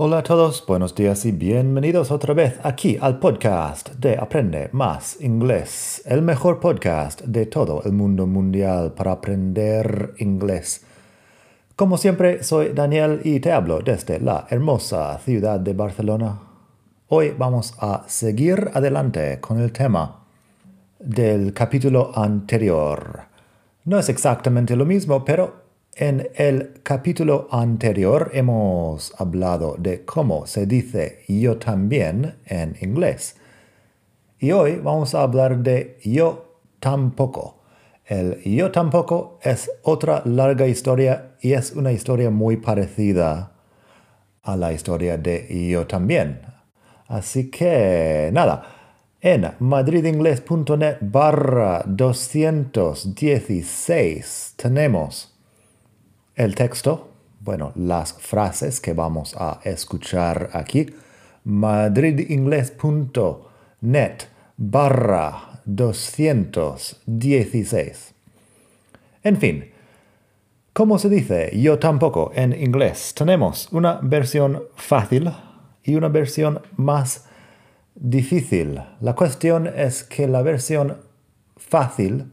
Hola a todos, buenos días y bienvenidos otra vez aquí al podcast de Aprende Más Inglés, el mejor podcast de todo el mundo mundial para aprender inglés. Como siempre, soy Daniel y te hablo desde la hermosa ciudad de Barcelona. Hoy vamos a seguir adelante con el tema del capítulo anterior. No es exactamente lo mismo, pero en el capítulo anterior hemos hablado de cómo se dice yo también en inglés. Y hoy vamos a hablar de yo tampoco. El yo tampoco es otra larga historia y es una historia muy parecida a la historia de yo también. Así que nada, en madridingles.net barra 216 tenemos el texto, bueno, las frases que vamos a escuchar aquí, madridingles.net barra 216. En fin, ¿cómo se dice yo tampoco en inglés? Tenemos una versión fácil y una versión más difícil. La cuestión es que la versión fácil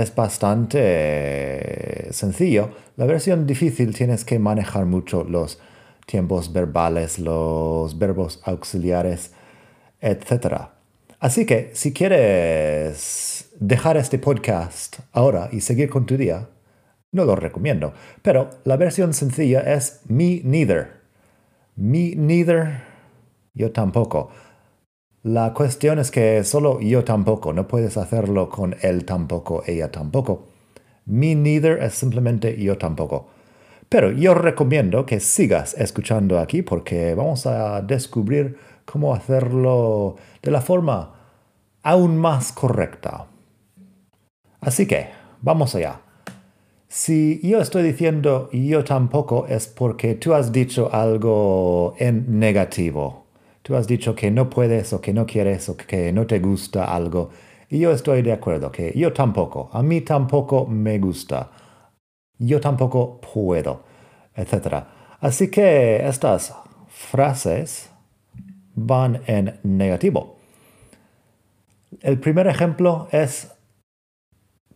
es bastante sencillo. La versión difícil tienes que manejar mucho los tiempos verbales, los verbos auxiliares, etc. Así que si quieres dejar este podcast ahora y seguir con tu día, no lo recomiendo. Pero la versión sencilla es me neither. Me neither, yo tampoco. La cuestión es que solo yo tampoco, no puedes hacerlo con él tampoco, ella tampoco. Me neither es simplemente yo tampoco. Pero yo recomiendo que sigas escuchando aquí porque vamos a descubrir cómo hacerlo de la forma aún más correcta. Así que, vamos allá. Si yo estoy diciendo yo tampoco es porque tú has dicho algo en negativo. Tú has dicho que no puedes o que no quieres o que no te gusta algo. Y yo estoy de acuerdo que yo tampoco, a mí tampoco me gusta. Yo tampoco puedo, etc. Así que estas frases van en negativo. El primer ejemplo es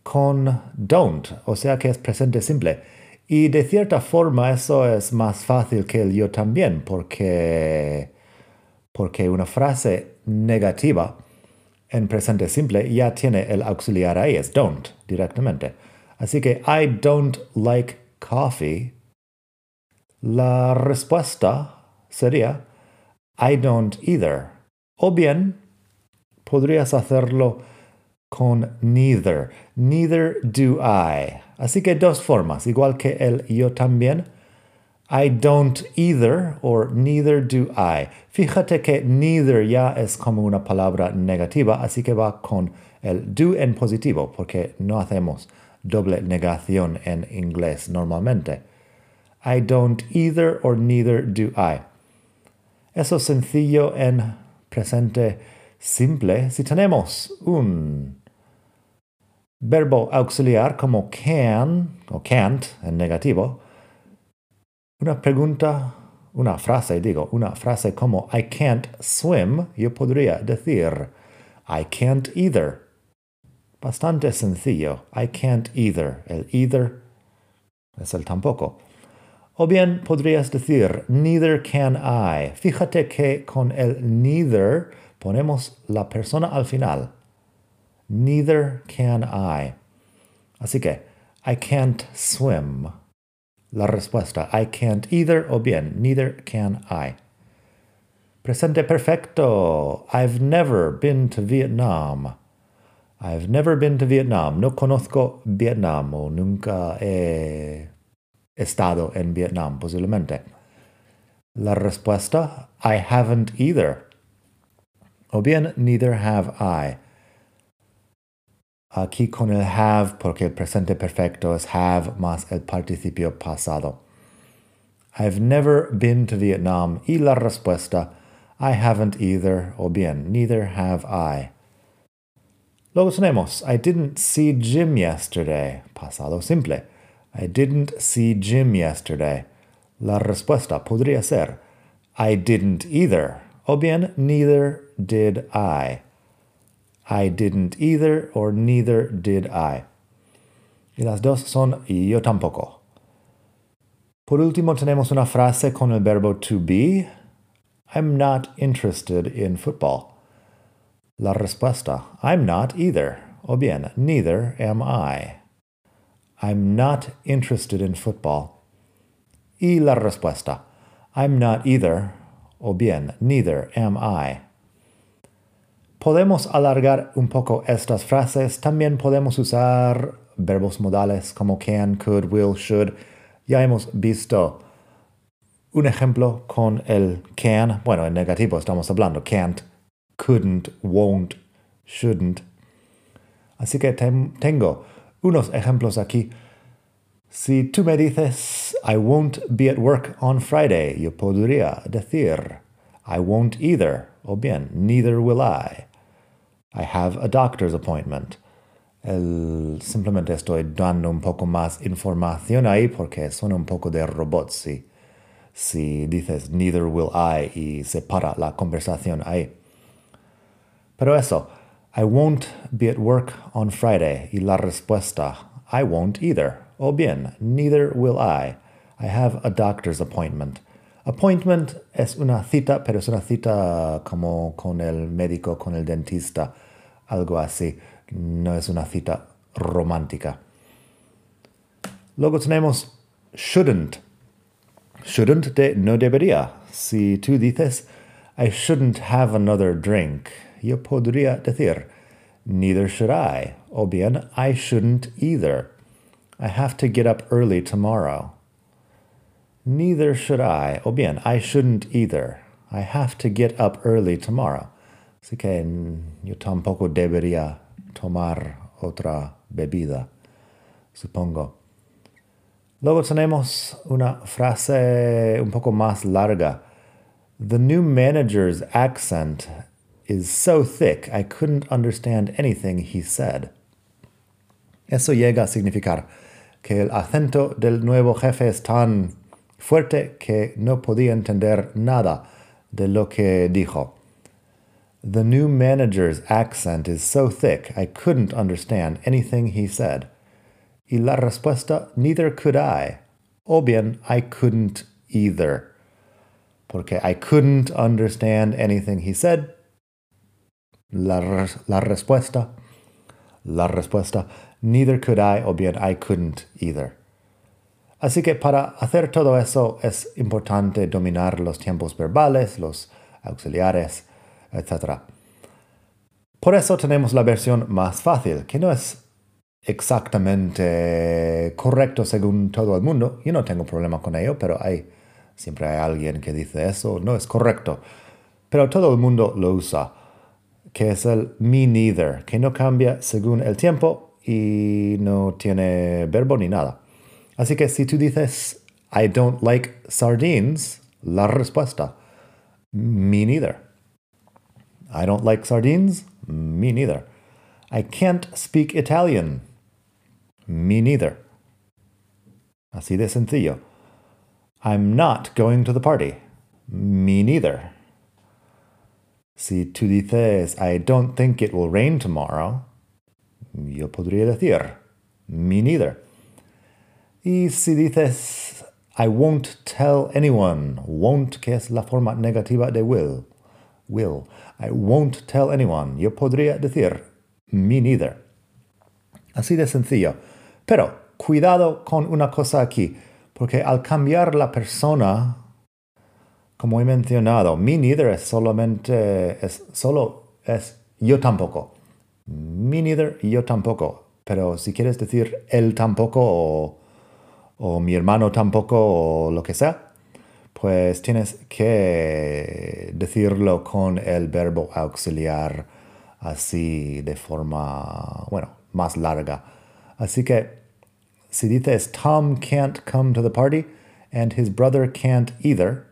con don't, o sea que es presente simple. Y de cierta forma eso es más fácil que el yo también, porque porque una frase negativa en presente simple ya tiene el auxiliar ahí, es don't directamente. Así que I don't like coffee. La respuesta sería I don't either. O bien podrías hacerlo con neither. Neither do I. Así que dos formas, igual que el yo también I don't either or neither do I. Fíjate que neither ya es como una palabra negativa, así que va con el do en positivo, porque no hacemos doble negación en inglés normalmente. I don't either or neither do I. Eso es sencillo en presente simple. Si tenemos un verbo auxiliar como can o can't en negativo, una pregunta, una frase, digo, una frase como I can't swim, yo podría decir I can't either. Bastante sencillo. I can't either. El either es el tampoco. O bien podrías decir neither can I. Fíjate que con el neither ponemos la persona al final. Neither can I. Así que I can't swim. La respuesta, I can't either o bien, neither can I. Presente perfecto. I've never been to Vietnam. I've never been to Vietnam. No conozco Vietnam o nunca he estado en Vietnam, posiblemente. La respuesta, I haven't either. O bien, neither have I. aquí con el have porque el presente perfecto es have más el participio pasado. I've never been to Vietnam y la respuesta I haven't either o bien neither have I. Luego tenemos I didn't see Jim yesterday, pasado simple. I didn't see Jim yesterday. La respuesta podría ser I didn't either o bien neither did I. I didn't either or neither did I. Y las dos son yo tampoco. Por último tenemos una frase con el verbo to be. I'm not interested in football. La respuesta, I'm not either. O bien, neither am I. I'm not interested in football. Y la respuesta, I'm not either. O bien, neither am I. Podemos alargar un poco estas frases. También podemos usar verbos modales como can, could, will, should. Ya hemos visto un ejemplo con el can. Bueno, en negativo estamos hablando can't, couldn't, won't, shouldn't. Así que tengo unos ejemplos aquí. Si tú me dices, I won't be at work on Friday, yo podría decir, I won't either, o bien, neither will I. I have a doctor's appointment. El, simplemente estoy dando un poco más información ahí porque suena un poco de robot si, si dices neither will I y separa la conversación ahí. Pero eso, I won't be at work on Friday y la respuesta, I won't either. O bien, neither will I. I have a doctor's appointment. Appointment es una cita, pero es una cita como con el médico, con el dentista, algo así. No es una cita romántica. Luego tenemos shouldn't. Shouldn't de no debería. Si tú dices, I shouldn't have another drink, yo podría decir, neither should I. O bien, I shouldn't either. I have to get up early tomorrow. Neither should I. O bien, I shouldn't either. I have to get up early tomorrow. Así que yo tampoco debería tomar otra bebida, supongo. Luego tenemos una frase un poco más larga. The new manager's accent is so thick I couldn't understand anything he said. Eso llega a significar que el acento del nuevo jefe es tan fuerte que no podía entender nada de lo que dijo. The new manager's accent is so thick I couldn't understand anything he said. Y la respuesta, neither could I. O bien, I couldn't either. Porque I couldn't understand anything he said. La, respuesta, la respuesta, neither could I, o bien I couldn't either. Así que para hacer todo eso es importante dominar los tiempos verbales, los auxiliares, etc. Por eso tenemos la versión más fácil, que no es exactamente correcto según todo el mundo. Yo no tengo problema con ello, pero hay siempre hay alguien que dice eso no es correcto. Pero todo el mundo lo usa, que es el me neither, que no cambia según el tiempo y no tiene verbo ni nada. Así que si tú dices, I don't like sardines, la respuesta, me neither. I don't like sardines, me neither. I can't speak Italian, me neither. Así de sencillo. I'm not going to the party, me neither. Si tú dices, I don't think it will rain tomorrow, yo podría decir, me neither. Y si dices, I won't tell anyone, won't, que es la forma negativa de will, will, I won't tell anyone, yo podría decir, me neither. Así de sencillo. Pero cuidado con una cosa aquí, porque al cambiar la persona, como he mencionado, me neither es solamente, es solo, es yo tampoco. Me neither, yo tampoco. Pero si quieres decir él tampoco o o mi hermano tampoco o lo que sea, pues tienes que decirlo con el verbo auxiliar así de forma, bueno, más larga. Así que si dices Tom can't come to the party and his brother can't either,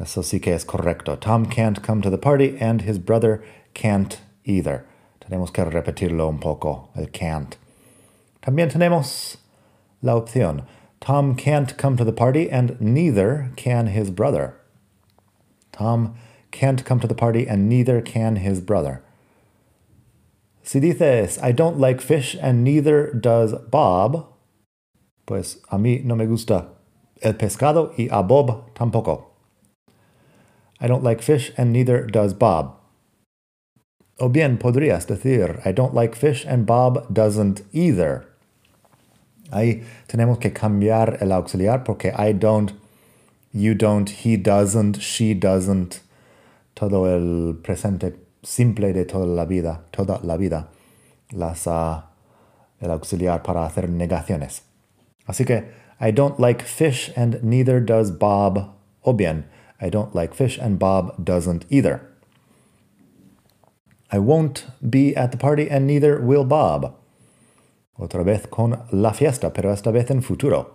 eso sí que es correcto. Tom can't come to the party and his brother can't either. Tenemos que repetirlo un poco, el can't. También tenemos la opción Tom can't come to the party and neither can his brother. Tom can't come to the party and neither can his brother. Si dices, I don't like fish and neither does Bob, pues a mí no me gusta el pescado y a Bob tampoco. I don't like fish and neither does Bob. O bien podrías decir, I don't like fish and Bob doesn't either. Ahí tenemos que cambiar el auxiliar porque I don't, you don't, he doesn't, she doesn't. Todo el presente simple de toda la vida, toda la vida, las, uh, el auxiliar para hacer negaciones. Así que, I don't like fish and neither does Bob. O bien, I don't like fish and Bob doesn't either. I won't be at the party and neither will Bob. Otra vez con la fiesta, pero esta vez en futuro.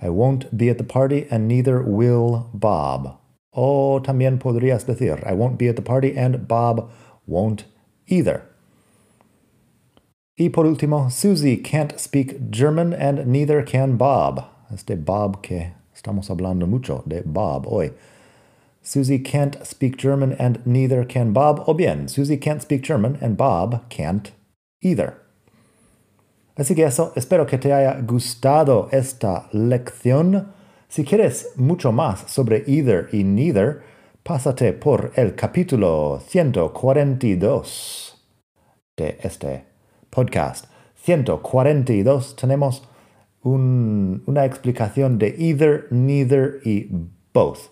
I won't be at the party and neither will Bob. O también podrías decir, I won't be at the party and Bob won't either. Y por último, Susie can't speak German and neither can Bob. Este Bob que estamos hablando mucho, de Bob hoy. Susie can't speak German and neither can Bob. O bien, Susie can't speak German and Bob can't either. Así que eso, espero que te haya gustado esta lección. Si quieres mucho más sobre either y neither, pásate por el capítulo 142 de este podcast. 142 tenemos una explicación de either, neither y both,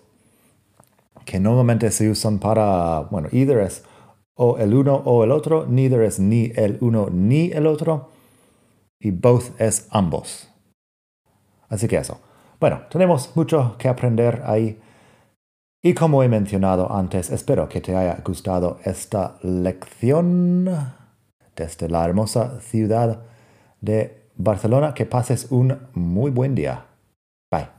que normalmente se usan para, bueno, either es o el uno o el otro, neither es ni el uno ni el otro, y both es ambos. Así que eso. Bueno, tenemos mucho que aprender ahí. Y como he mencionado antes, espero que te haya gustado esta lección desde la hermosa ciudad de Barcelona. Que pases un muy buen día. Bye.